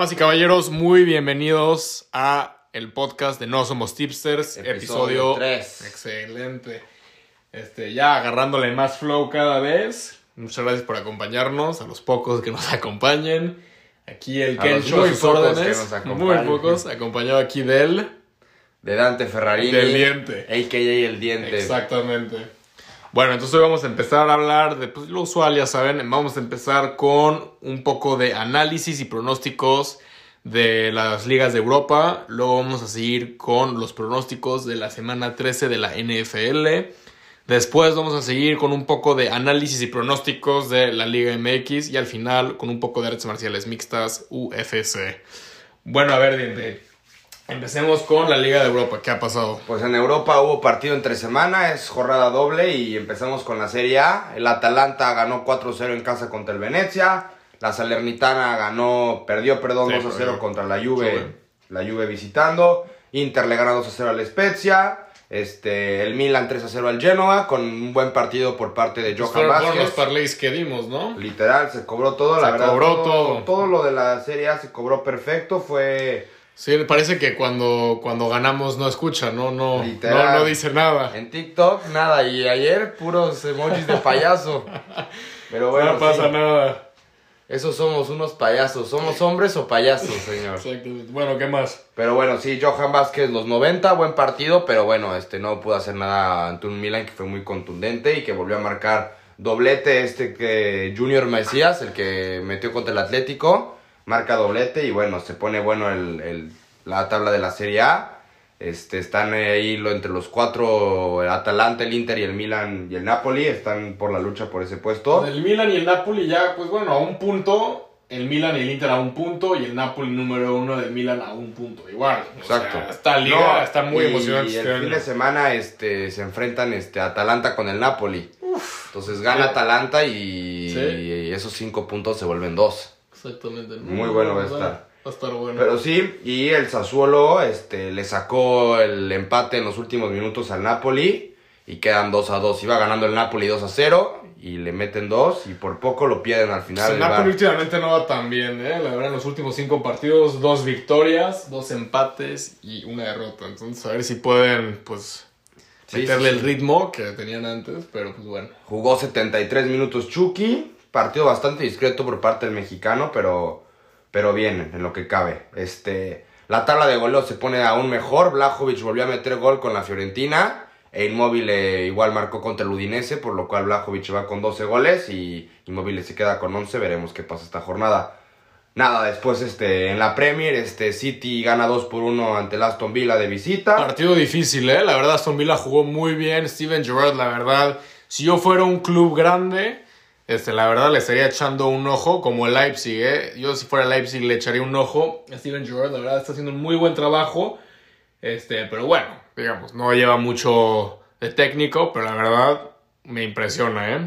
Damas y caballeros, muy bienvenidos a el podcast de No Somos Tipsters, Episodio episodio, tres. Excelente. Este, ya agarrándole más flow cada vez. Muchas gracias por acompañarnos, a los pocos que nos acompañen. Aquí el Kencho a sus órdenes. muy pocos, acompañado aquí de él. De Dante Ferrarini. Del diente. A.K.A. El Diente. Exactamente. Bueno, entonces hoy vamos a empezar a hablar de pues, lo usual, ya saben. Vamos a empezar con un poco de análisis y pronósticos de las ligas de Europa. Luego vamos a seguir con los pronósticos de la semana 13 de la NFL. Después vamos a seguir con un poco de análisis y pronósticos de la Liga MX. Y al final con un poco de artes marciales mixtas UFC. Bueno, a ver, Diente. Empecemos con la Liga de Europa. ¿Qué ha pasado? Pues en Europa hubo partido entre semana, es jornada doble y empezamos con la Serie A. El Atalanta ganó 4-0 en casa contra el Venecia. La Salernitana ganó, perdió, perdón, Sí, 2-0 perdió. contra la Juve, Juve. la Juve visitando. Inter le gana 2-0 al Spezia. Este, el Milan 3-0 al Genoa con un buen partido por parte de Johan Fueron, fueron los Vázquez. parlays que dimos, ¿no? Literal, se cobró todo, la Se verdad. cobró todo. Todo lo de la Serie A se cobró perfecto, fue Sí, parece que cuando, cuando ganamos no escucha, no, no, no, Literal. no dice nada. En TikTok, nada. Y ayer, puros emojis de payaso. Pero bueno, no pasa sí, nada. esos somos unos payasos. ¿Somos hombres o payasos, señor? Exacto. Bueno, ¿qué más? Pero bueno, sí, Johan Vázquez, los 90, buen partido. Pero bueno, este no pudo hacer nada ante un Milan que fue muy contundente y que volvió a marcar doblete. Este que Junior Mesías, el que metió contra el Atlético, marca doblete. Y bueno, se pone bueno el, el- la tabla de la Serie A. Este, están ahí lo, entre los cuatro, el Atalanta, el Inter y el Milan y el Napoli, están por la lucha por ese puesto. El Milan y el Napoli ya, pues bueno, a un punto. El Milan y el Inter a un punto y el Napoli número uno del Milan a un punto. Igual. o Exacto. sea, esta liga No, está muy y emocionante Y el fin de semana este, se enfrentan este, Atalanta con el Napoli. Entonces gana Sí. Atalanta y, Sí. y esos cinco puntos se vuelven dos. Exactamente. Muy bueno va a estar. Va a estar bueno. Pero sí, y el Sassuolo este, le sacó el empate en los últimos minutos al Napoli y quedan 2 a 2. Iba ganando el Napoli 2 a 0 y le meten dos y por poco lo pierden al final. Pues el Napoli últimamente no va tan bien, ¿eh? La verdad, en los últimos cinco partidos, dos victorias, dos empates y una derrota. Entonces, a ver si pueden, pues, Sí, meterle sí, el ritmo que tenían antes, pero pues bueno. Jugó 73 minutos Chucky. Partido bastante discreto por parte del mexicano, pero, pero bien en lo que cabe. Este, la tabla de goleo se pone aún mejor. Blajovic volvió a meter gol con la Fiorentina. E Inmóvil igual marcó contra el Udinese, por lo cual Blajovic va con 12 goles y Inmóvil se queda con 11. Veremos qué pasa esta jornada. Nada, después este, en la Premier, este, City gana 2 por 1 ante el Aston Villa de visita. Partido difícil, ¿eh? La verdad, Aston Villa jugó muy bien. Steven Gerrard, la verdad, si yo fuera un club grande, este, la verdad le estaría echando un ojo, como el Leipzig, ¿eh? Yo si fuera Leipzig le echaría un ojo. Steven Gerrard, la verdad, está haciendo un muy buen trabajo. Este, pero bueno, digamos, no lleva mucho de técnico, pero la verdad me impresiona, ¿eh?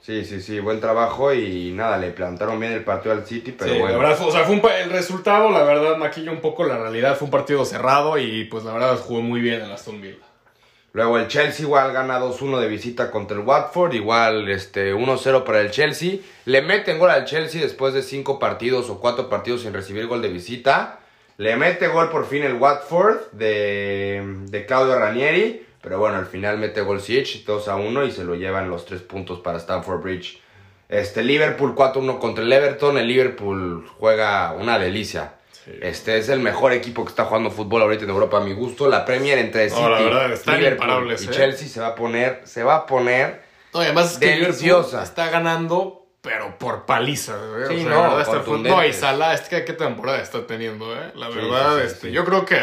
Sí, sí, sí, buen trabajo y nada, le plantaron bien el partido al City, pero Sí, bueno. la verdad, o sea, fue un el resultado, la verdad, maquilla un poco la realidad. Fue un partido cerrado y, pues, la verdad, jugó muy bien el Aston Villa. Luego el Chelsea igual gana 2-1 de visita contra el Watford, igual este 1-0 para el Chelsea. Le meten gol al Chelsea después de 5 partidos o 4 partidos sin recibir gol de visita. Le mete gol por fin el Watford de, de Claudio Ranieri, pero bueno, al final mete gol Siege 2-1 y se lo llevan los 3 puntos para Stamford Bridge. Este Liverpool 4-1 contra el Everton, el Liverpool juega una delicia. Sí. Este es el mejor equipo que está jugando fútbol ahorita en Europa a mi gusto. La Premier entre No, City, la verdad, están Liverpool imparables, y ¿eh? Chelsea se va a poner, se va a poner. No, y además es que Deliciosa. Está ganando, pero por paliza. ¿eh? Sí, o sea, no, la verdad está- contundentes. no, y Salah, es que qué temporada está teniendo, ¿eh? La Sí, verdad, sí, sí, este, sí. yo creo que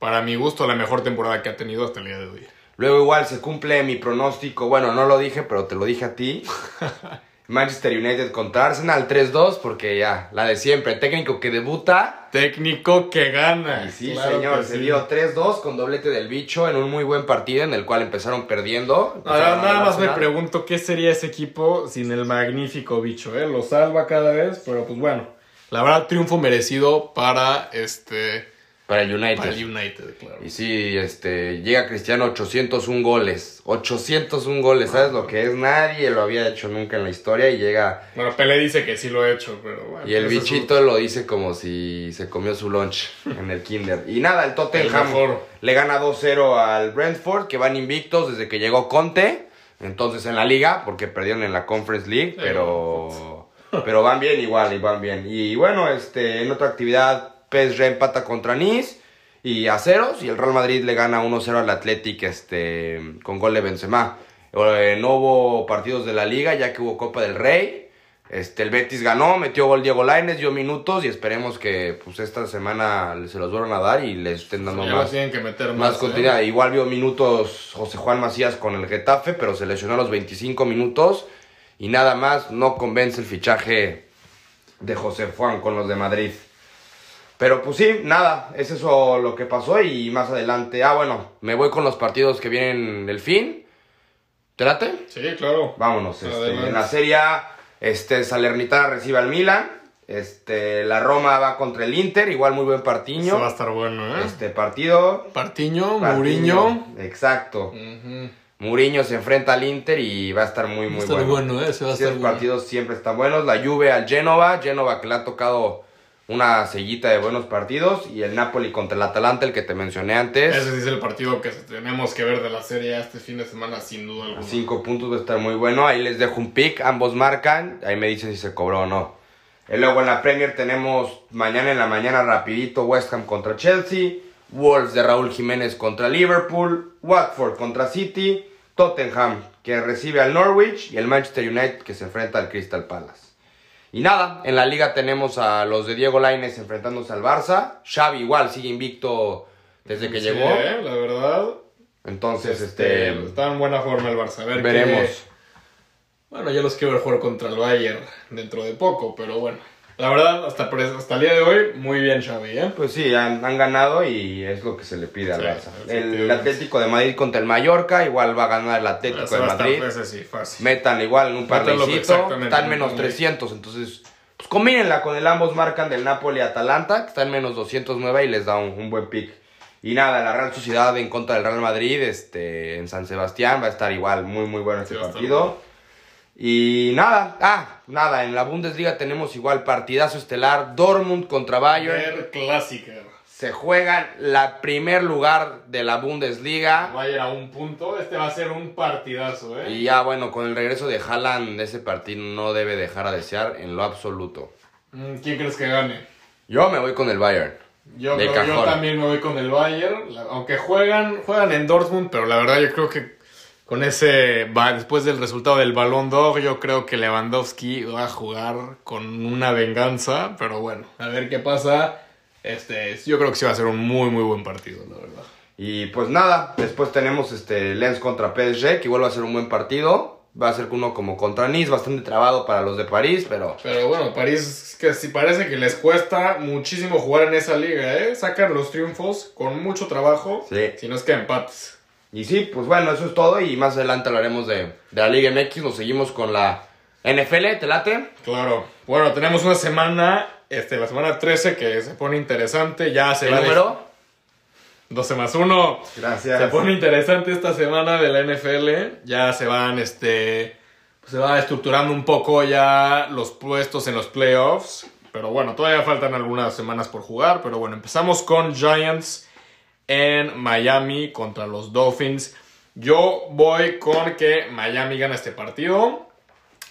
para mi gusto la mejor temporada que ha tenido hasta el día de hoy. Luego igual se cumple mi pronóstico. Bueno, no lo dije, pero te lo dije a ti. Manchester United contra Arsenal 3-2 porque ya, la de siempre. Técnico que debuta. Técnico que gana. Y sí, Claro señor, se sí. dio 3-2 con doblete del bicho en un muy buen partido en el cual empezaron perdiendo. Ahora, nada más me pregunto qué sería ese equipo sin el magnífico bicho, ¿eh? Lo salva cada vez, pero pues bueno. La verdad, triunfo merecido para este. Para el United. Para el United, claro. Y sí, este, llega Cristiano 801 goles. 801 goles, ¿sabes lo que es? Nadie lo había hecho nunca en la historia y llega... Bueno, Pelé dice que sí lo he hecho, pero bueno. Y el bichito lo dice como si se comió su lunch en el kinder. Y nada, el Tottenham El le gana 2-0 al Brentford, que van invictos desde que llegó Conte. Entonces en la liga, porque perdieron en la Conference League, pero, pero van bien igual, y van bien. Y bueno, este, en otra actividad, PSG empata contra Nice y a ceros, y el Real Madrid le gana 1-0 al Athletic este, con gol de Benzema. Eh, no hubo partidos de la liga, ya que hubo Copa del Rey. Este, el Betis ganó, metió gol Diego Lainez, dio minutos y esperemos que pues esta semana se los vuelvan a dar y les estén dando Ya más, tienen que meter más más. continuidad. ¿eh? Igual vio minutos José Juan Macías con el Getafe, pero se lesionó a los 25 minutos y nada más, no convence el fichaje de José Juan con los de Madrid. Pero pues sí, nada, es eso lo que pasó y más adelante, ah bueno, me voy con los partidos que vienen del fin. ¿Te late? Sí, claro. Vámonos, este, en la Serie este, Salernitana recibe al Milan, este, la Roma va contra el Inter, igual muy buen Eso va a estar bueno, ¿eh? Este partido, Partiño, Mourinho. exacto. Mourinho se enfrenta al Inter y va a estar muy, muy Va a estar bueno. bueno, ¿eh? Ese va a Sí, estar los bueno. partidos siempre están buenos. La Juve al Genova, Genova que le ha tocado una sellita de buenos partidos. Y el Napoli contra el Atalanta, el que te mencioné antes. Ese sí es el partido que tenemos que ver de la serie este fin de semana, sin duda alguna. Cinco puntos va a estar muy bueno. Ahí les dejo un pick. Ambos marcan. Ahí me dicen si se cobró o no. Y luego en la Premier tenemos mañana en la mañana rapidito West Ham contra Chelsea. Wolves de Raúl Jiménez contra Liverpool. Watford contra City. Tottenham que recibe al Norwich. Y el Manchester United que se enfrenta al Crystal Palace. Y nada, en la liga tenemos a los de Diego Lainez enfrentándose al Barça. Xavi igual sigue invicto desde que Sí, llegó. ¿eh? La verdad. Entonces, Este, este, está en buena forma el Barça. A ver qué- veremos. Bueno, yo los quiero ver jugar contra el Bayern dentro de poco, pero bueno. La verdad, hasta, hasta el día de hoy, muy bien Xavi, ¿eh? Pues sí, han, han ganado y es lo que se le pide al Sí, Barça. El. Atlético de Madrid contra el Mallorca, igual va a ganar el Atlético de estar- Madrid. ese sí, fácil. Metan igual en un parlecito, están menos parlay. 300, entonces pues combínenla con el ambos marcan del Napoli y Atalanta, que está en menos 209 y les da un, un buen pick. Y nada, la Real Sociedad en contra del Real Madrid, este, en San Sebastián, va a estar igual muy muy bueno este Sí, estar partido. Y nada, ah, nada, en la Bundesliga tenemos igual partidazo estelar, Dortmund contra Bayern. Clásica. Se juegan la primer lugar de la Bundesliga. Bayern a un punto. Este va a ser un partidazo, ¿eh? Y ya bueno, con el regreso de Haaland, ese partido no debe dejar a desear en lo absoluto. Mm, ¿Quién crees que gane? Yo me voy con el Bayern. Yo, yo también me voy con el Bayern. Aunque juegan, juegan en Dortmund, pero la verdad yo creo que con ese, después del resultado del Balón d'Or, yo creo que Lewandowski va a jugar con una venganza. Pero bueno, a ver qué pasa. Este, yo creo que sí va a ser un muy, muy buen partido, la verdad. Y pues nada, después tenemos este Lens contra PSG, que igual va a ser un buen partido. Va a ser uno como contra Nice, bastante trabado para los de París, pero Pero bueno, París, que sí parece que les cuesta muchísimo jugar en esa liga, ¿eh? Sacan los triunfos con mucho trabajo, Sí. si no es que empates. Y sí, pues bueno, eso es todo y más adelante hablaremos de, de la Liga MX. Nos seguimos con la NFL, ¿te late? Claro. Bueno, tenemos una semana, este, la semana 13 que se pone interesante, ya se ¿El va de- número? 12 más 1. Gracias. Se pone interesante esta semana de la NFL. Ya se van, este. Se va estructurando un poco ya los puestos en los playoffs. Pero bueno, todavía faltan algunas semanas por jugar. Pero bueno, empezamos con Giants en Miami contra los Dolphins. Yo voy con que Miami gana este partido.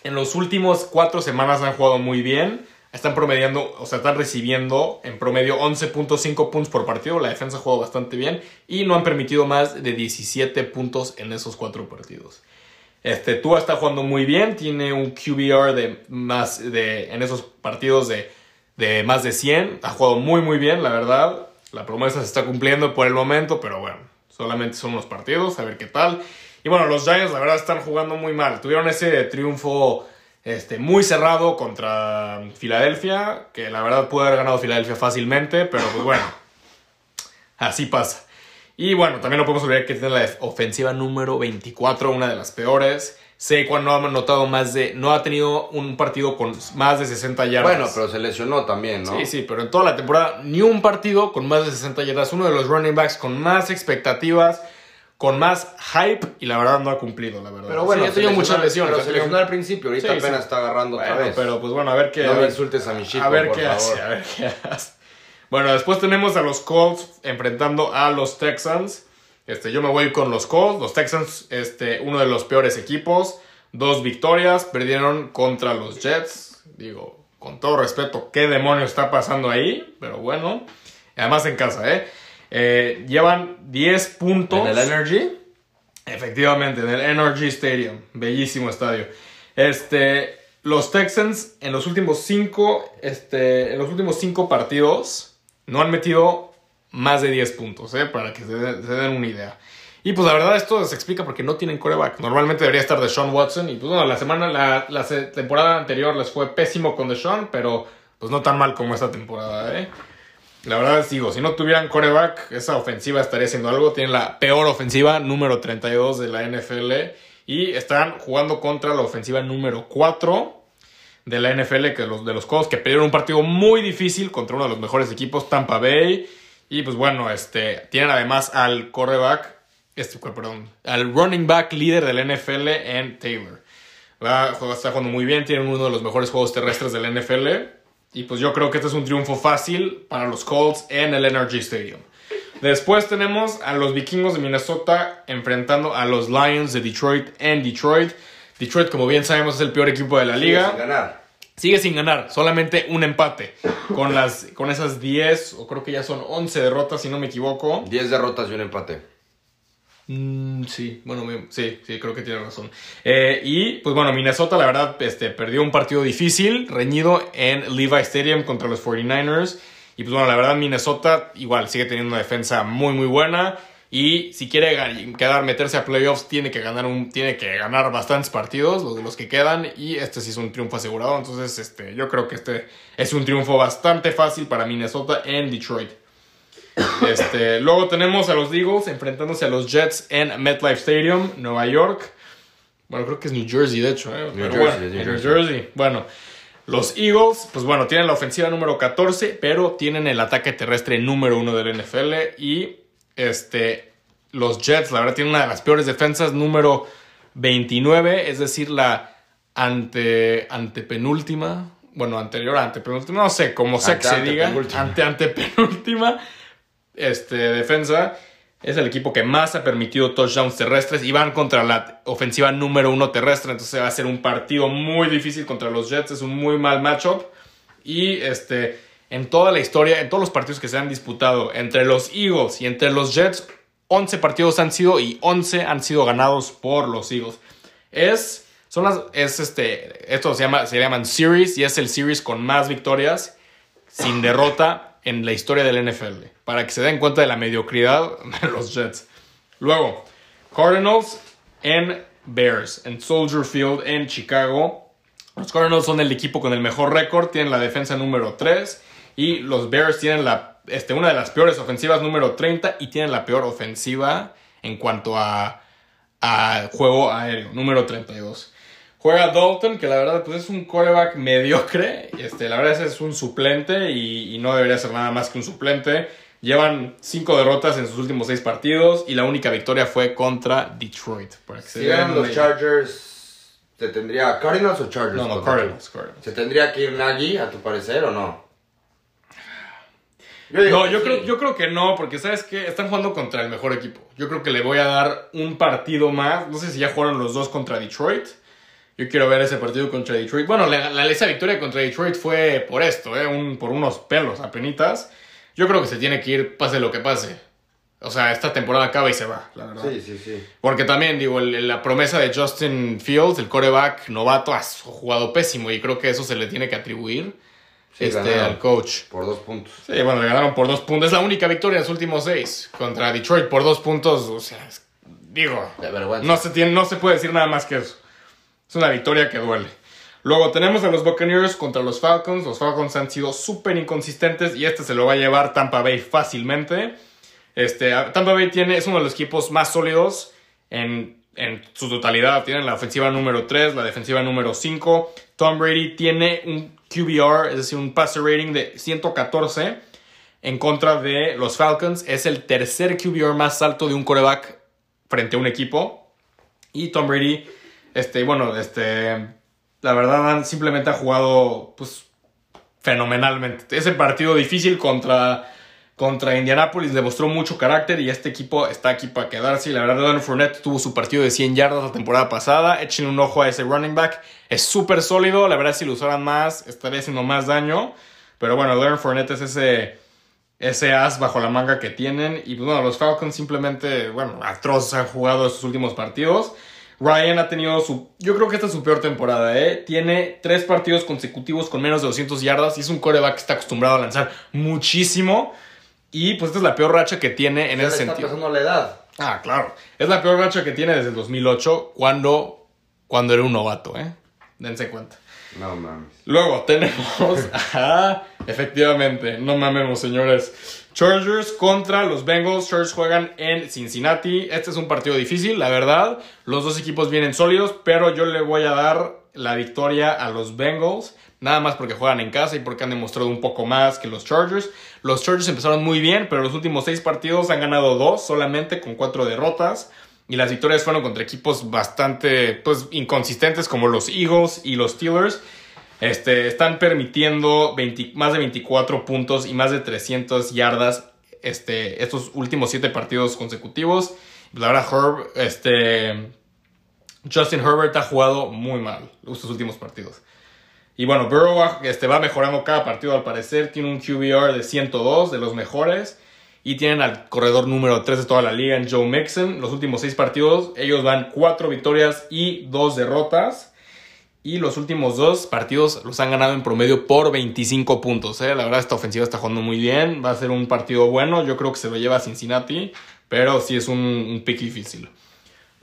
En los últimos cuatro semanas han jugado muy bien. Están promediando, o sea, están recibiendo en promedio 11.5 puntos por partido. La defensa ha jugado bastante bien y no han permitido más de 17 puntos en esos cuatro partidos. Este, Tua está jugando muy bien, tiene un QBR de más de en esos partidos de, de más de 100. Ha jugado muy muy bien, la verdad. La promesa se está cumpliendo por el momento, pero bueno, solamente son unos partidos, a ver qué tal. Y bueno, los Giants la verdad están jugando muy mal. Tuvieron ese triunfo este, muy cerrado contra Filadelfia, que la verdad pudo haber ganado Filadelfia fácilmente, pero pues bueno, así pasa. Y bueno, también no podemos olvidar que tiene la ofensiva número 24, una de las peores. Saquon no ha anotado más de, no ha tenido un partido con más de 60 yardas. Bueno, pero se lesionó también, ¿no? Sí, sí, pero en toda la temporada ni un partido con más de 60 yardas. Uno de los running backs con más expectativas, con más hype y la verdad no ha cumplido, la verdad. Pero bueno, sí, ha tenido muchas lesiones. Pero se lesionó al principio, ahorita Sí, apenas sí. está agarrando otra vez. pero pues bueno, a ver qué. No me insultes a mi chico, A ver por qué favor. hace, a ver qué hace. Bueno, después tenemos a los Colts enfrentando a los Texans. Este, yo me voy con los Colts. Los Texans, este, uno de los peores equipos. Dos victorias. Perdieron contra los Jets. Digo, con todo respeto, ¿qué demonio está pasando ahí? Pero bueno. Además en casa, ¿eh? Eh, llevan 10 puntos. ¿En el Energy? Efectivamente, en el NRG Stadium. Bellísimo estadio. Este, los Texans en los últimos cinco, este, en los últimos cinco partidos no han metido más de 10 puntos, ¿eh? para que se, den- una idea. Y pues la verdad esto se explica porque no tienen coreback. Normalmente debería estar Deshaun Watson y pues bueno, la semana, la, la temporada anterior les fue pésimo con Deshaun, pero pues no tan mal como esta temporada, ¿eh? La verdad es, digo, si no tuvieran coreback, esa ofensiva estaría haciendo algo. Tienen la peor ofensiva, número 32 de la NFL. Y están jugando contra la ofensiva número 4 de la NFL, que los de los Colts, que perdieron un partido muy difícil contra uno de los mejores equipos, Tampa Bay. Y pues bueno, este, tienen además al coreback, este, perdón, al running back líder de la NFL en Taylor. Va, está jugando muy bien, tienen uno de los mejores juegos terrestres de la NFL. Y pues yo creo que este es un triunfo fácil para los Colts en el NRG Stadium. Después tenemos a los vikingos de Minnesota enfrentando a los Lions de Detroit en Detroit. Detroit, como bien sabemos, es el peor equipo de la liga. Sin ganar. Sigue sin ganar, solamente un empate. Con, las, con esas 10, o creo que ya son 11 derrotas, si no me equivoco. 10 derrotas y un empate. Mm, sí, bueno, sí, sí, creo que tiene razón. Eh, y pues bueno, Minnesota, la verdad, este, perdió un partido difícil, reñido en Levi Stadium contra los 49ers. Y pues bueno, la verdad, Minnesota igual sigue teniendo una defensa muy, muy buena. Y si quiere quedar, meterse a playoffs, tiene que ganar un, tiene que ganar bastantes partidos, los de los que quedan. Y este sí es un triunfo asegurado. Entonces, este, yo creo que este es un triunfo bastante fácil para Minnesota en Detroit. Este, luego tenemos a los Eagles enfrentándose a los Jets en MetLife Stadium, Nueva York. Bueno, creo que es New Jersey, de hecho. ¿eh? New Jersey, bueno, New. Jersey. Bueno, los Eagles, pues bueno, tienen la ofensiva número 14, pero tienen el ataque terrestre número 1 del NFL. Y este, los Jets, la verdad, tienen una de las peores defensas, número 29, es decir, la ante, antepenúltima. Bueno, anterior antepenúltima, no sé, como sea que se diga. Ante antepenúltima este, defensa es el equipo que más ha permitido touchdowns terrestres y van contra la ofensiva número uno terrestre. Entonces va a ser un partido muy difícil contra los Jets. Es un muy mal matchup. Y este, en toda la historia, en todos los partidos que se han disputado entre los Eagles y entre los Jets, 11 partidos han sido y 11 han sido ganados por los Eagles. Es, son las, es este, esto se, llama, se llaman series y es el series con más victorias sin derrota en la historia del NFL. Para que se den cuenta de la mediocridad de los Jets. Luego, Cardinals en Bears, en Soldier Field en Chicago. Los Cardinals son el equipo con el mejor récord, tienen la defensa número 3 y los Bears tienen la, este, una de las peores ofensivas número 30 y tienen la peor ofensiva en cuanto a, a juego aéreo, número 32. Juega Dalton, que la verdad pues es un quarterback mediocre. Este, la verdad es, es un suplente y, y no debería ser nada más que un suplente. Llevan cinco derrotas en sus últimos seis partidos y la única victoria fue contra Detroit. Para que Si una los. Chargers, ¿se tendría Cardinals o Chargers? No, no, contra Cardinals, Cardinals. ¿Se tendría que ir Nagy, a tu parecer, o no? Yo digo No, yo sí. creo, yo creo que no, porque sabes que están jugando contra el mejor equipo. Yo creo que le voy a dar un partido más. No sé si ya jugaron los dos contra Detroit. Yo quiero ver ese partido contra Detroit. Bueno, la, la- esa victoria contra Detroit fue por esto, ¿eh? Un- por unos pelos apenitas. Yo creo que se tiene que ir pase lo que pase. O sea, esta temporada acaba y se va, la verdad. Sí, sí, sí. Porque también, digo, el- la promesa de Justin Fields, el coreback novato, ha jugado pésimo y creo que eso se le tiene que atribuir Sí, este, al coach. Por dos puntos. Sí, bueno, le ganaron por dos puntos. Es la única victoria en los últimos seis. Contra Detroit por dos puntos. O sea, es- digo, De vergüenza. no se, tiene, no se puede decir nada más que eso. Es una victoria que duele. Luego tenemos a los Buccaneers contra los Falcons. Los Falcons han sido súper inconsistentes y este se lo va a llevar Tampa Bay fácilmente. Este, Tampa Bay tiene, es uno de los equipos más sólidos en en su totalidad. Tienen la ofensiva número 3, la defensiva número 5. Tom Brady tiene un QBR, es decir, un passer rating de 114 en contra de los Falcons. Es el tercer QBR más alto de un coreback frente a un equipo. Y Tom Brady, este, bueno, este, la verdad, simplemente ha jugado, pues, fenomenalmente. Ese partido difícil contra contra Indianapolis demostró mucho carácter y este equipo está aquí para quedarse. Y la verdad, Leonard Fournette tuvo su partido de 100 yardas la temporada pasada. Echen un ojo a ese running back. Es súper sólido. La verdad, si lo usaran más, estaría haciendo más daño. Pero bueno, Leonard Fournette es ese, ese as bajo la manga que tienen. Y pues, bueno, los Falcons simplemente, bueno, atroz han jugado estos últimos partidos. Ryan ha tenido su. Yo creo que esta es su peor temporada, ¿eh? Tiene tres partidos consecutivos con menos de 200 yardas y es un coreback que está acostumbrado a lanzar muchísimo. Y pues esta es la peor racha que tiene en ese está sentido. pasando la edad. Ah, claro. Es la peor racha que tiene desde el 2008, cuando, cuando era un novato, ¿eh? Dense cuenta. No mames. Luego tenemos a, efectivamente, no mamemos señores, Chargers contra los Bengals. Chargers juegan en Cincinnati. Este es un partido difícil, la verdad. Los dos equipos vienen sólidos, pero yo le voy a dar la victoria a los Bengals. Nada más porque juegan en casa y porque han demostrado un poco más que los Chargers. Los Chargers empezaron muy bien, pero los últimos seis partidos han ganado dos solamente con cuatro derrotas. Y las victorias fueron contra equipos bastante pues, inconsistentes como los Eagles y los Steelers. Este, están permitiendo 20 más de 24 puntos y más de 300 yardas este, estos últimos siete partidos consecutivos. La verdad, Herb, este, Justin Herbert ha jugado muy mal estos últimos partidos. Y bueno, Burrow va, este, va mejorando cada partido al parecer. Tiene un QBR de 102, de los mejores. Y tienen al corredor número 3 de toda la liga, en Joe Mixon. Los últimos 6 partidos, ellos van 4 victorias y 2 derrotas. Y los últimos 2 partidos los han ganado en promedio por 25 puntos. ¿eh? La verdad, esta ofensiva está jugando muy bien. Va a ser un partido bueno. Yo creo que se lo lleva a Cincinnati. Pero sí es un, un pick difícil.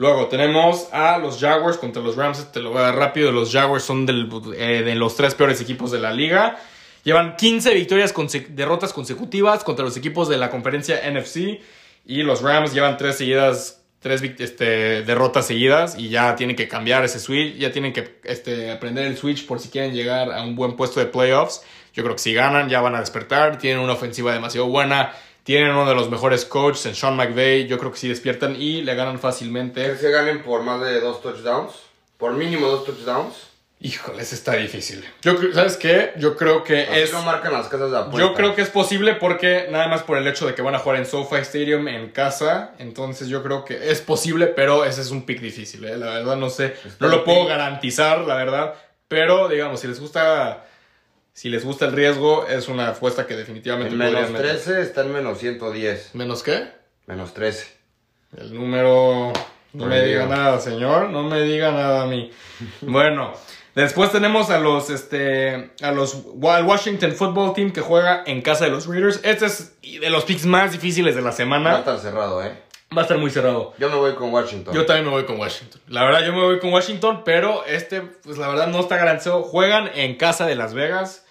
Luego tenemos a los Jaguars contra los Rams. Te lo voy a dar rápido. Los Jaguars son eh, de los tres peores equipos de la liga. Llevan 15 victorias, derrotas consecutivas contra los equipos de la conferencia NFC. Y los Rams llevan tres seguidas, tres este, derrotas seguidas. Y ya tienen que cambiar ese switch. Ya tienen que este, aprender el switch por si quieren llegar a un buen puesto de playoffs. Yo creo que si ganan ya van a despertar. Tienen una ofensiva demasiado buena. Tienen uno de los mejores coaches en Sean McVay. Yo creo que sí despiertan y le ganan fácilmente. ¿Crees que ganen por más de dos touchdowns? ¿Por mínimo dos touchdowns? Híjoles, está difícil. Yo, ¿Sabes qué? Yo creo que Así es. lo marcan las casas de apuestas. Yo creo que es posible porque nada más por el hecho de que van a jugar en SoFi Stadium en casa. Entonces yo creo que es posible, pero ese es un pick difícil. ¿eh? La verdad no sé. Está no lo puedo garantizar, la verdad. Pero digamos, si les gusta. Si les gusta el riesgo, es una apuesta que definitivamente En menos podrían meter. 13 está en menos 110. ¿Menos qué? Menos 13. El número. No No me diga nada, señor. No me diga nada a mí. bueno, después tenemos a los. Este. A los. Washington Football Team que juega en casa de los Raiders. Este es de los picks más difíciles de la Va a semana. estar cerrado, ¿eh? Va a estar muy cerrado. Yo me voy con Washington. Yo también me voy con Washington. La verdad, yo me voy con Washington, pero este, pues la verdad no está garantizado. Juegan en casa de Las Vegas.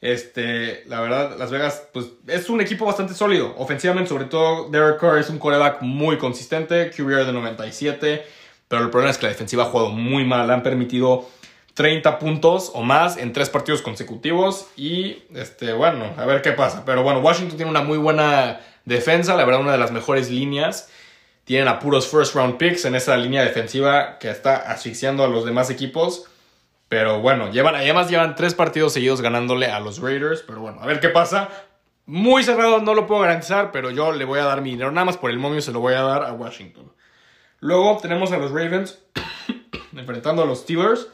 Este, la verdad, Las Vegas, pues es un equipo bastante sólido. Ofensivamente, sobre todo, Derek Carr es un coreback muy consistente. QBR de 97. Pero el problema es que la defensiva ha jugado muy mal. Han permitido 30 puntos o más en tres partidos consecutivos. Y, este, bueno, a ver qué pasa. Pero bueno, Washington tiene una muy buena defensa. La verdad, una de las mejores líneas. Tienen a puros first round picks en esa línea defensiva que está asfixiando a los demás equipos. Pero bueno, llevan, además llevan tres partidos seguidos ganándole a los Raiders. Pero bueno, a ver qué pasa. Muy cerrado, no lo puedo garantizar, pero yo le voy a dar mi dinero. Nada más por el momio se lo voy a dar a Washington. Luego tenemos a los Ravens enfrentando a los Steelers.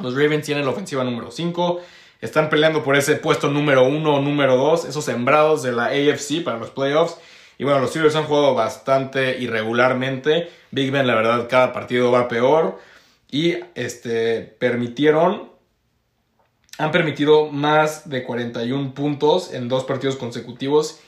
Los Ravens tienen la ofensiva número 5. Están peleando por ese puesto número 1 o número 2. Esos sembrados de la AFC para los playoffs. Y bueno, los Steelers han jugado bastante irregularmente. Big Ben, la verdad, cada partido va peor. Y este, permitieron. Han permitido más de 41 puntos en dos partidos consecutivos.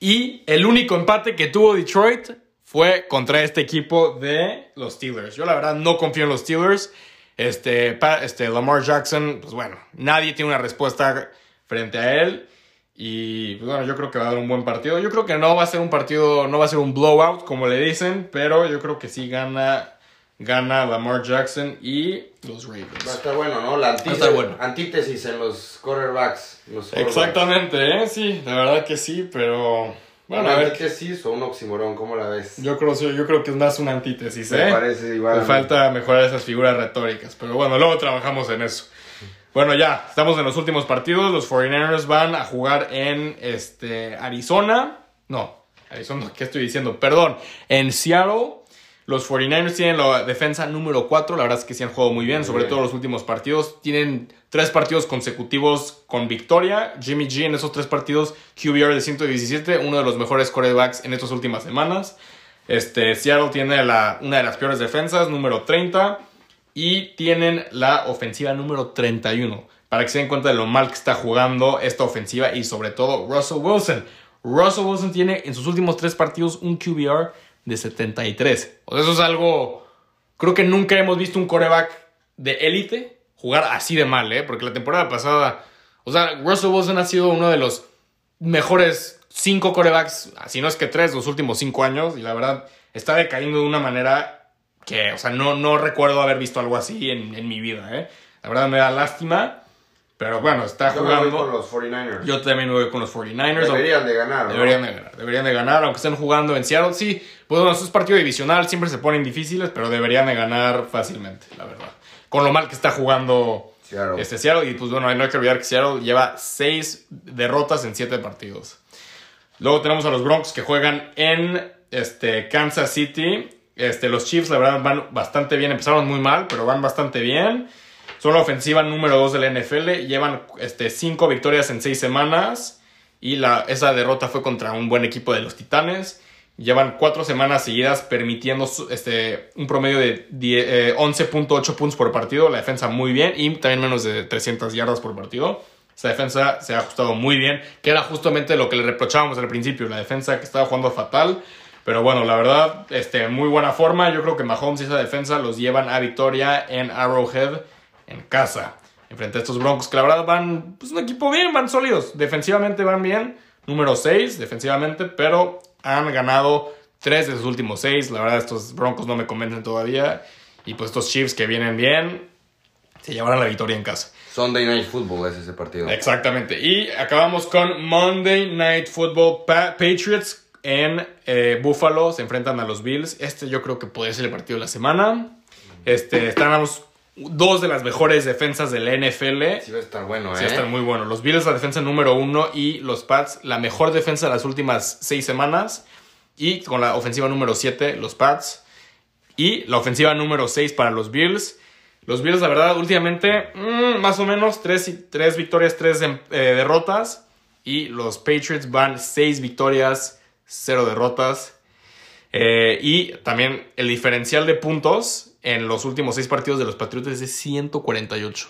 Y el único empate que tuvo Detroit fue contra este equipo de los Steelers. Yo la verdad no confío en los Steelers. Este, este Lamar Jackson, pues bueno, nadie tiene una respuesta frente a él. Y pues bueno, yo creo que va a dar un buen partido. Yo creo que no va a ser un partido, no va a ser un blowout como le dicen, pero yo creo que sí gana gana Lamar Jackson y los Ravens. Va a estar bueno, ¿no? La antítesis, estar bueno. antítesis en los quarterbacks. Los quarterbacks. Exactamente, ¿eh? sí, la verdad que sí, pero bueno, ¿Una a ver, antítesis o un oxímoron? ¿Cómo la ves? yo creo, yo creo que es más una antítesis, Me ¿eh? parece igual. Me falta mejorar esas figuras retóricas, pero bueno, luego trabajamos en eso. Bueno, ya, estamos en los últimos partidos. Los 49ers van a jugar en este, Arizona. No, Arizona, ¿qué estoy diciendo? Perdón, en Seattle. Los 49ers tienen la defensa número 4. La verdad es que sí han jugado muy bien, Muy sobre bien. todo los últimos partidos. Tienen tres partidos consecutivos con victoria. Jimmy G en esos tres partidos, QBR de 117, uno de los mejores quarterbacks en estas últimas semanas. Este, Seattle tiene la, una de las peores defensas, número 30. Y tienen la ofensiva número 31. Para que se den cuenta de lo mal que está jugando esta ofensiva y sobre todo Russell Wilson. Russell Wilson tiene en sus últimos tres partidos un QBR de 73. O sea, eso es algo... Creo que nunca hemos visto un coreback de élite jugar así de mal, ¿eh? Porque la temporada pasada... O sea, Russell Wilson ha sido uno de los mejores cinco corebacks, si no es que tres, los últimos cinco años. Y la verdad, está decayendo de una manera que, o sea, no, no recuerdo haber visto algo así en, en mi vida, ¿eh? La verdad me da lástima. Pero bueno, está Yo me voy jugando. con los 49ers. Yo también me voy con los 49ers. Deberían de ganar, ¿no? Deberían de ganar, deberían de ganar, aunque estén jugando en Seattle. Sí, pues bueno, eso es partido divisional, siempre se ponen difíciles, pero deberían de ganar fácilmente, la verdad. Con lo mal que está jugando Seattle. este Seattle, y pues bueno, no hay que olvidar que Seattle lleva seis derrotas en siete partidos. Luego tenemos a los Broncos que juegan en este, Kansas City. Este, los Chiefs, la verdad, van bastante bien. Empezaron muy mal, pero van bastante bien. Son la ofensiva número 2 de la NFL. Llevan este, cinco victorias en seis semanas. Y la, esa derrota fue contra un buen equipo de los Titanes. Llevan cuatro semanas seguidas permitiendo este, un promedio de 10, eh, 11.8 puntos por partido. La defensa muy bien. Y también menos de 300 yardas por partido. Esa defensa se ha ajustado muy bien. Que era justamente lo que le reprochábamos al principio. La defensa que estaba jugando fatal. Pero bueno, la verdad, este, muy buena forma. Yo creo que Mahomes y esa defensa los llevan a victoria en Arrowhead en casa. Enfrente a estos Broncos que la verdad van, pues un equipo bien, van sólidos. Defensivamente van bien. Número 6 defensivamente, pero han ganado 3 de sus últimos 6. La verdad, estos Broncos no me convencen todavía. Y pues estos Chiefs que vienen bien, se llevarán la victoria en casa. Sunday Night Football es ese partido. Exactamente. Y acabamos con Monday Night Football. Pa- Patriots en eh, Buffalo se enfrentan a los Bills. Este yo creo que puede ser el partido de la semana. Este, estamos dos de las mejores defensas de la NFL. Sí va a estar bueno, ¿eh? Sí, están muy buenos. Los Bills la defensa número uno y los Pats la mejor defensa de las últimas seis semanas. Y con la ofensiva número 7, los Pats. Y la ofensiva número 6 para los Bills. Los Bills, la verdad, últimamente, mm, más o menos, tres, tres victorias, tres em- eh, derrotas. Y los Patriots van seis victorias, cero derrotas. Eh, y también el diferencial de puntos en los últimos seis partidos de los Patriotas es de 148.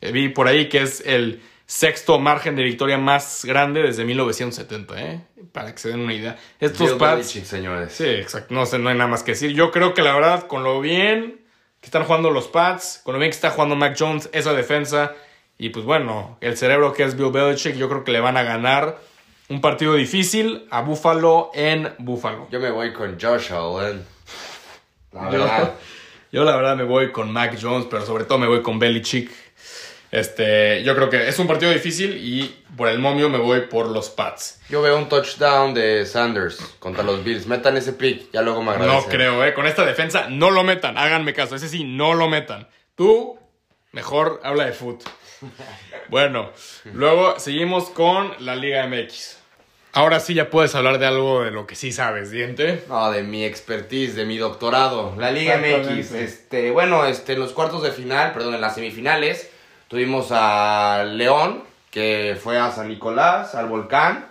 Eh, vi por ahí que es el sexto margen de victoria más grande desde 1970, ¿eh? Para que se den una idea. Estos Pats... Belichick, señores. Sí, exacto. No sé, no hay nada más que decir. Yo creo que la verdad, con lo bien que están jugando los Pats, con lo bien que está jugando Mac Jones, esa defensa, y pues bueno, el cerebro que es Bill Belichick, yo creo que le van a ganar un partido difícil a Buffalo en Buffalo. Yo me voy con Josh Allen. La verdad. Yo la verdad me voy con Mac Jones, pero sobre todo me voy con Belichick. Este, yo creo que es un partido difícil y por el momio me voy por los Pats. Yo veo un touchdown de Sanders contra los Bills. Metan ese pick, ya luego me agradecen. No creo, eh. Con esta defensa, no lo metan. Háganme caso. Ese sí, no lo metan. Tú, mejor habla de foot. Bueno, luego seguimos con la Liga MX. Ahora sí ya puedes hablar de algo de lo que sí sabes, diente. No, de mi expertise, de mi doctorado. La Liga MX. Este, bueno, este, en los cuartos de final, perdón, en las semifinales, tuvimos a León, que fue a San Nicolás, al Volcán.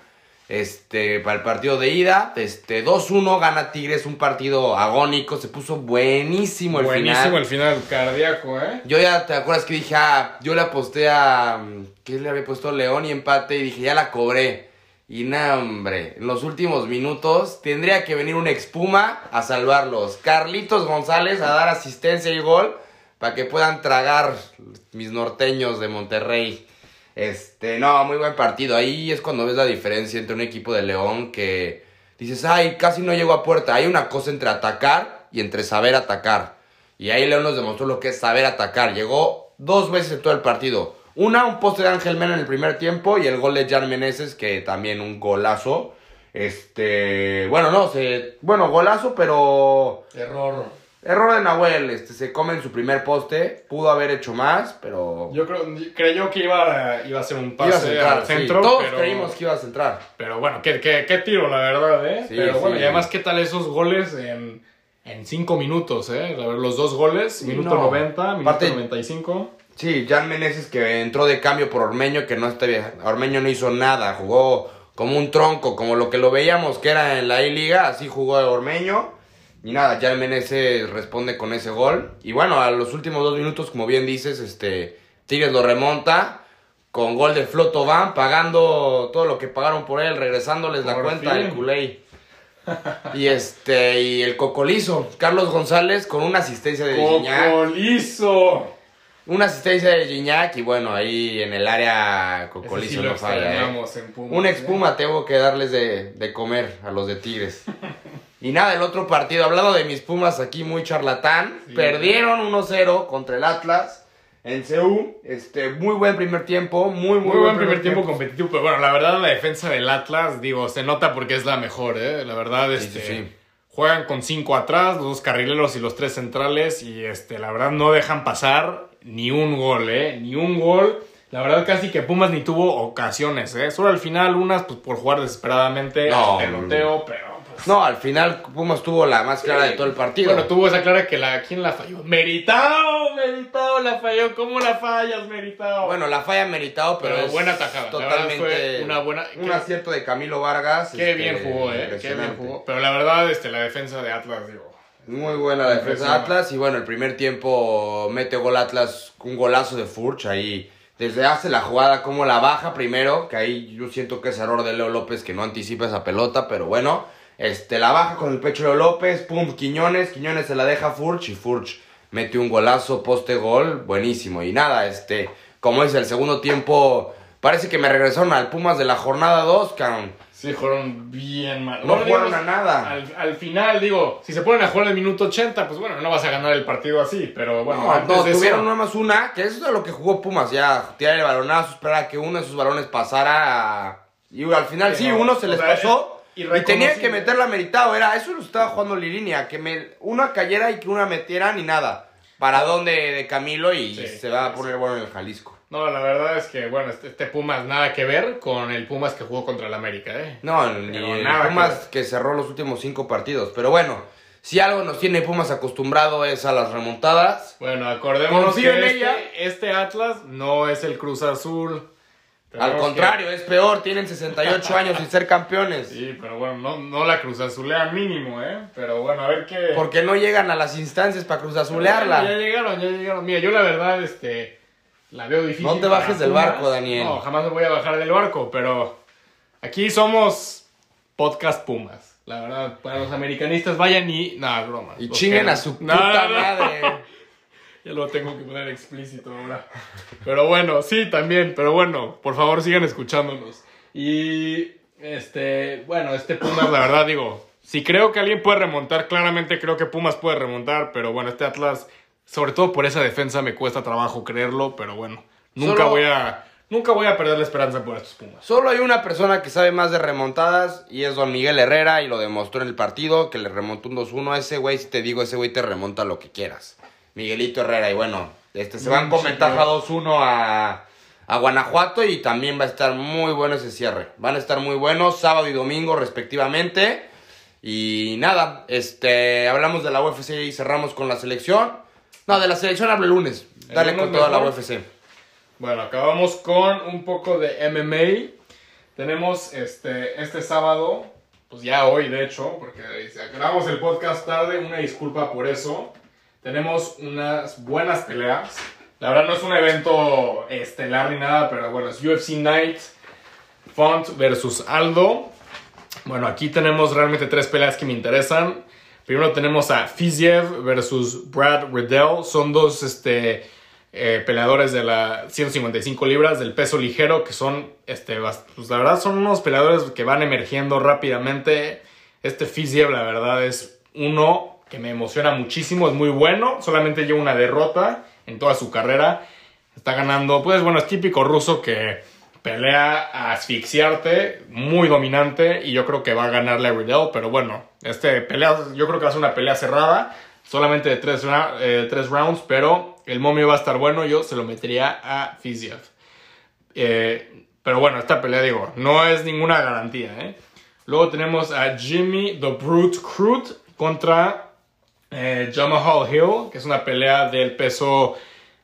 Este, para el partido de ida, este, 2-1 gana Tigres, un partido agónico, se puso buenísimo el Buenísimo final. el final cardíaco, ¿eh? Yo ya te acuerdas que dije, ah, yo le aposté a. ¿Qué le había puesto? León y empate. Y dije, ya la cobré. Y nada, hombre. En los últimos minutos tendría que venir una expuma a salvarlos. Carlitos González a dar asistencia y gol para que puedan tragar mis norteños de Monterrey. Este, no, muy buen partido. Ahí es cuando ves la diferencia entre un equipo de León que dices, ay, casi no llegó a puerta. Hay una cosa entre atacar y entre saber atacar. Y ahí León nos demostró lo que es saber atacar. Llegó dos veces en todo el partido. Una, un poste de Ángel Mena en el primer tiempo y el gol de Jan Meneses, que también un golazo. Este, bueno, no, se, bueno, golazo, pero Error. error de Nahuel, este, se come en su primer poste, pudo haber hecho más, pero Yo creo, creyó que iba, iba a ser un iba a pase centrar, al sí. centro. Todos pero, creímos que ibas a centrar. Pero bueno, qué, qué, qué tiro, la verdad, ¿eh? Sí, pero bueno, sí. y además, ¿qué tal esos goles en, en cinco minutos, eh? A ver, los dos goles, minuto no. 90, minuto Aparte- 95. Sí, Jan Meneses que entró de cambio por Ormeño, que no está bien. Ormeño no hizo nada, jugó como un tronco, como lo que lo veíamos que era en la I-Liga, así jugó Ormeño. Y nada, Jan Meneses responde con ese gol. Y bueno, a los últimos dos minutos, como bien dices, este Tigres lo remonta con gol de Floto Van, pagando todo lo que pagaron por él, regresándoles la cuenta del culé. Y este, y el cocolizo, Carlos González con una asistencia de. ¡Cocolizo! Una asistencia de Gignac y bueno, ahí en el área Cocolizo sí no falla. ¿eh? Una ¿eh? expuma tengo que darles de, de comer a los de Tigres. y nada, el otro partido, hablando de mis Pumas aquí muy charlatán, Sí. perdieron 1-0 contra el Atlas en CU. Este, muy buen primer tiempo, muy, muy, Muy buen primer tiempo competitivo, pero bueno, la verdad la defensa del Atlas, digo, se nota porque es la mejor, ¿eh? La verdad, este, sí, sí. juegan con cinco atrás, los dos carrileros y los tres centrales y este, la verdad no dejan pasar ni un gol, ¿eh? Ni un gol. La verdad casi que Pumas ni tuvo ocasiones, ¿eh? Solo al final unas pues, por jugar desesperadamente, No, al peloteo, pero pues... No, al final Pumas tuvo la más clara de todo el partido. Bueno, tuvo esa clara que la... ¿Quién la falló? Meritao, Meritao la falló. ¿Cómo la fallas, Meritao? Bueno, la falla meritado, pero, Pero es buena tajada. Totalmente fue una buena- un acierto de Camilo Vargas. Qué este, bien jugó, ¿eh? Qué bien jugó. Pero la verdad, este, la defensa de Atlas, digo... Muy buena la defensa de. Atlas y bueno, el primer tiempo mete gol Atlas, un golazo de Furch ahí. Desde hace la jugada como la baja primero, que ahí yo siento que es error de Leo López que no anticipa esa pelota, pero bueno, este la baja con el pecho de Leo López, pum, Quiñones, Quiñones se la deja a Furch y Furch mete un golazo, poste gol, buenísimo. Y nada, este, como es el segundo tiempo, parece que me regresaron al Pumas de la jornada 2, cabrón. Sí, jugaron bien mal. No Bueno, jugaron digamos, a nada. Al, al final, digo, si se ponen a jugar el minuto 80, pues bueno, no vas a ganar el partido así, pero bueno, No, antes no, de eso- tuvieron nada más una, que eso es lo que jugó Pumas, ya, tirar el balonazo, esperar a que uno de sus balones pasara a- Y al final sí, uno se les sea, pasó es y tenía que meterla meritado, era, eso lo estaba jugando Lilinia, que me, una cayera y que una metiera ni nada. Paradón de, de Camilo y Sí, se va a poner bueno en el Jalisco. No, la verdad es que, bueno, este, este Pumas nada que ver con el Pumas que jugó contra el América, ¿eh? No, ni el nada Pumas que cerró los últimos cinco partidos, pero bueno, si algo nos tiene Pumas acostumbrado es a las remontadas. Bueno, acordémonos que este, ella. este Atlas no es el Cruz Azul. Al contrario, es peor, tienen 68 años sin ser campeones. Sí, pero bueno, no, no la Cruz Azulean mínimo, ¿eh? Pero bueno, a ver qué... Porque no llegan a las instancias para Ya cruzazulearla. llegaron, ya llegaron. Mira, yo la verdad, este, la veo difícil. No te bajes del barco, Daniel. No, jamás me voy a bajar del barco, pero aquí somos podcast Pumas. La verdad, para los americanistas vayan y... Nada, broma. Y chinguen a su puta no, no. madre. Ya lo tengo que poner explícito ahora. Pero bueno, sí, también. Pero bueno, por favor sigan escuchándonos. Y este, bueno, este Pumas, la verdad, digo, si creo que alguien puede remontar, claramente creo que Pumas puede remontar. Pero bueno, este Atlas, sobre todo por esa defensa, me cuesta trabajo creerlo. Pero bueno, nunca Solo- voy a. Nunca voy a perder la esperanza por estos Pumas. Solo hay una persona que sabe más de remontadas y es don Miguel Herrera y lo demostró en el partido que le remontó un 2-1 ese güey, si te digo, ese güey te remonta lo que quieras. Miguelito Herrera y bueno, este se van con ventaja claro. 2-1 a, a Guanajuato y también va a estar muy bueno ese cierre. Van a estar muy buenos sábado y domingo respectivamente. Y nada, este hablamos de la UFC y cerramos con la selección. No, de la selección hablo el lunes. ¿El Dale lunes con toda la mejor? UFC. Bueno, acabamos con un poco de MMA. Tenemos este, este sábado, pues ya hoy de hecho, porque grabamos el podcast tarde, una disculpa por eso. Tenemos unas buenas peleas. La verdad no es un evento estelar ni nada, pero bueno, es UFC Night, Font versus Aldo. Bueno, aquí tenemos realmente tres peleas que me interesan. Primero tenemos a Fiziev versus Brad Riddell. Son dos este, eh, peleadores de la 155 libras del peso ligero que son, este, pues la verdad son unos peleadores que van emergiendo rápidamente. Este Fiziev la verdad es uno que me emociona muchísimo, es muy bueno, solamente lleva una derrota en toda su carrera. Está ganando, pues bueno, es típico ruso que pelea asfixiarte, muy dominante, y yo creo que va a ganarle a Riddle, pero bueno, este pelea, yo creo que va a ser una pelea cerrada, solamente de tres, eh, rounds, pero el momio va a estar bueno, yo se lo metería a Fiziev. Eh, pero bueno, esta pelea, digo, no es ninguna garantía, ¿eh? Luego tenemos a Jimmy The Brute Crude contra eh, Jamahal Hill, que es una pelea del peso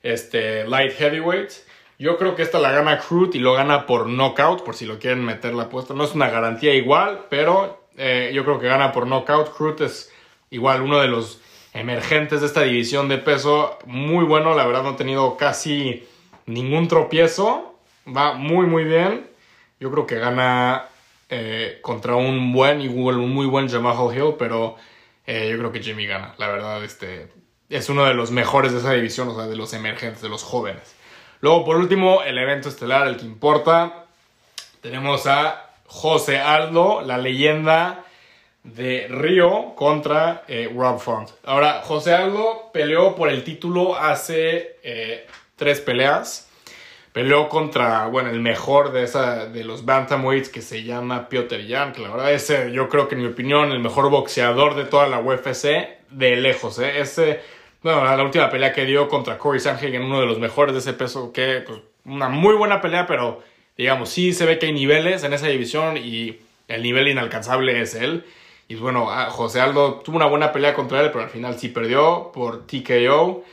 este, light heavyweight. Yo creo que esta la gana Crude y lo gana por knockout, por si lo quieren meter la apuesta. No es una garantía igual, pero eh, yo creo que gana por knockout. Crude es igual uno de los emergentes de esta división de peso. Muy bueno, la verdad no ha tenido casi ningún tropiezo. Va muy, muy bien. Yo creo que gana eh, contra un buen y un muy buen Jamal Hill, pero eh, yo creo que Jimmy gana. La verdad, este es uno de los mejores de esa división, o sea, de los emergentes, de los jóvenes. Luego, por último, el evento estelar, el que importa. Tenemos a José Aldo, la leyenda de Río contra eh, Rob Font. Ahora, José Aldo peleó por el título hace eh, tres peleas. Peleó contra, bueno, el mejor de, esa, de los bantamweights que se llama Piotr Jan, que la verdad es, yo creo que en mi opinión, el mejor boxeador de toda la UFC, de lejos, ¿eh? Ese bueno, la última pelea que dio contra Corey Sandhagen, uno de los mejores de ese peso, que pues, una muy buena pelea, pero digamos, sí se ve que hay niveles en esa división y el nivel inalcanzable es él. Y bueno, José Aldo tuvo una buena pelea contra él, pero al final sí perdió por TKO.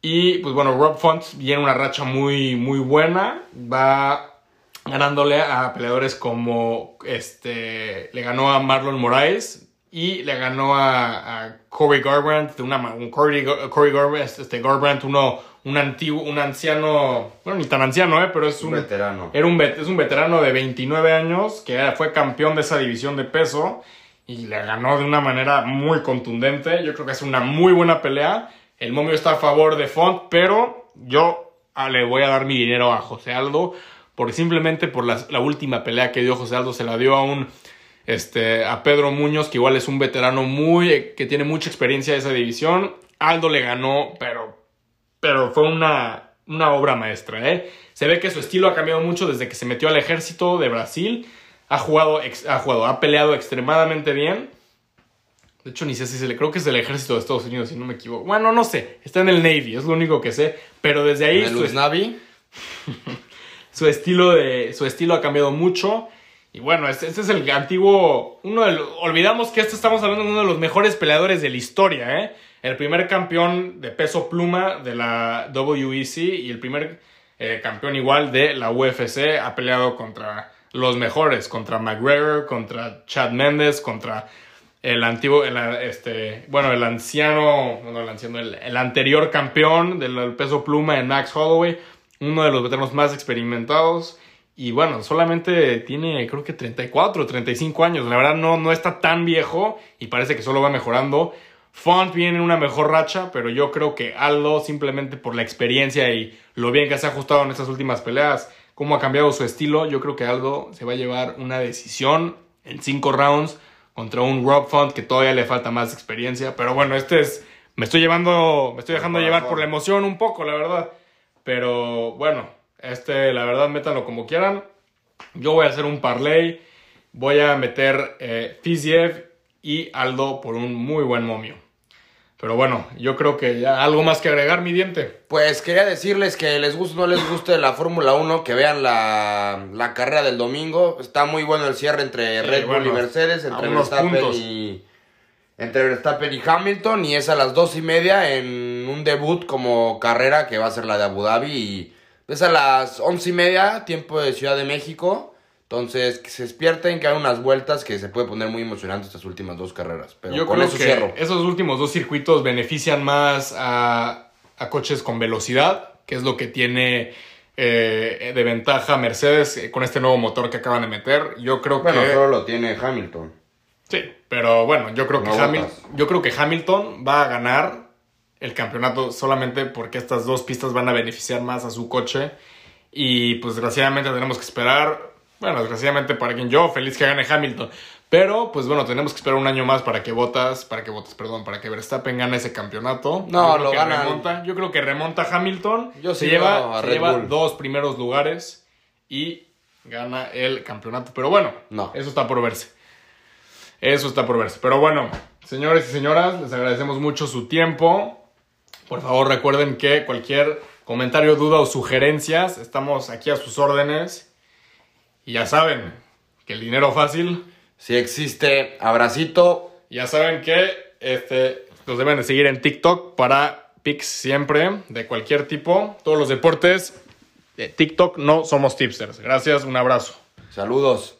Y pues bueno, Rob Font viene una racha muy, muy buena. Va ganándole a peleadores como este. Le ganó a Marlon Moraes, y le ganó a, a Corey Garbrandt, una, un Corey, Garbrandt, este Garbrandt, uno, un antiguo, un anciano, bueno, ni tan anciano, eh, pero es un, veterano. Era un, es un veterano de 29 años que fue campeón de esa división de peso y le ganó de una manera muy contundente. Yo creo que es una muy buena pelea. El momio está a favor de Font, pero yo ah, le voy a dar mi dinero a José Aldo, porque simplemente por la, la última pelea que dio José Aldo se la dio a un este, a Pedro Muñoz, que igual es un veterano muy, que tiene mucha experiencia de esa división. Aldo le ganó, pero, pero fue una, una obra maestra, ¿eh? Se ve que su estilo ha cambiado mucho desde que se metió al ejército de Brasil. Ha jugado, ha jugado, ha peleado extremadamente bien. De hecho, ni sé si se le creo que es del ejército de Estados Unidos, si no me equivoco. Bueno, no sé. Está en el Navy, es lo único que sé. Pero desde ahí. ¿En el Navy? su estilo de. Su estilo ha cambiado mucho. Y bueno, este, este, es el antiguo. Uno olvidamos que esto estamos hablando de uno de los mejores peleadores de la historia, ¿eh? El primer campeón de peso pluma de la WEC y el primer eh, campeón igual de la UFC. Ha peleado contra los mejores, contra McGregor, contra Chad Mendes, contra el antiguo, este, bueno, el anciano, no el anciano, el, el anterior campeón del peso pluma en Max Holloway, uno de los veteranos más experimentados. Y bueno, solamente tiene creo que 34 o 35 años. La verdad no, no está tan viejo y parece que solo va mejorando. Font viene en una mejor racha, pero yo creo que Aldo, simplemente por la experiencia y lo bien que se ha ajustado en estas últimas peleas, cómo ha cambiado su estilo, yo creo que Aldo se va a llevar una decisión en 5 rounds contra un Rob Font que todavía le falta más experiencia. Pero bueno, este es. Me estoy llevando. Me estoy dejando llevar por la emoción un poco, la verdad. Pero bueno, este, la verdad, métanlo como quieran. Yo voy a hacer un parlay. Voy a meter eh, Fiziev y Aldo por un muy buen momio. Pero bueno, yo creo que ya algo más que agregar, mi diente. Pues quería decirles que les guste o no les guste la Fórmula 1, que vean la, la, carrera del domingo. Está muy bueno el cierre entre Red Bull y Mercedes, entre Verstappen y, entre Verstappen y Hamilton. Y es a las dos y media en un debut como carrera que va a ser la de Abu Dhabi. Y es a las once y media, tiempo de Ciudad de México. Entonces, que se despierten, que hagan unas vueltas que se puede poner muy emocionante estas últimas dos carreras. Pero Yo con creo eso que cierro. Esos últimos dos circuitos benefician más a, coches con velocidad, que es lo que tiene eh, de ventaja Mercedes eh, con este nuevo motor que acaban de meter. Yo creo que. Bueno, solo lo tiene Hamilton. Sí, pero bueno, yo creo, que yo creo que Hamilton va a ganar el campeonato solamente porque estas dos pistas van a beneficiar más a su coche. Y pues desgraciadamente tenemos que esperar. Bueno, desgraciadamente para quien yo, feliz que gane Hamilton. Pero, pues bueno, tenemos que esperar un año más para que Botas, para que Botas, perdón, para que Verstappen gane ese campeonato. No, lo gana. remonta. Yo creo que remonta Hamilton. Yo se lleva, a se lleva dos primeros lugares y gana el campeonato. Pero bueno, No. eso está por verse. Eso está por verse. Pero bueno, señores y señoras, les agradecemos mucho su tiempo. Por favor, recuerden que cualquier comentario, duda o sugerencias, estamos aquí a sus órdenes. Y ya saben que el dinero fácil, Si existe, abracito. ya saben que este, los deben de seguir en TikTok para pics siempre, de cualquier tipo. Todos los deportes de TikTok no somos tipsters. Gracias, un abrazo. Saludos.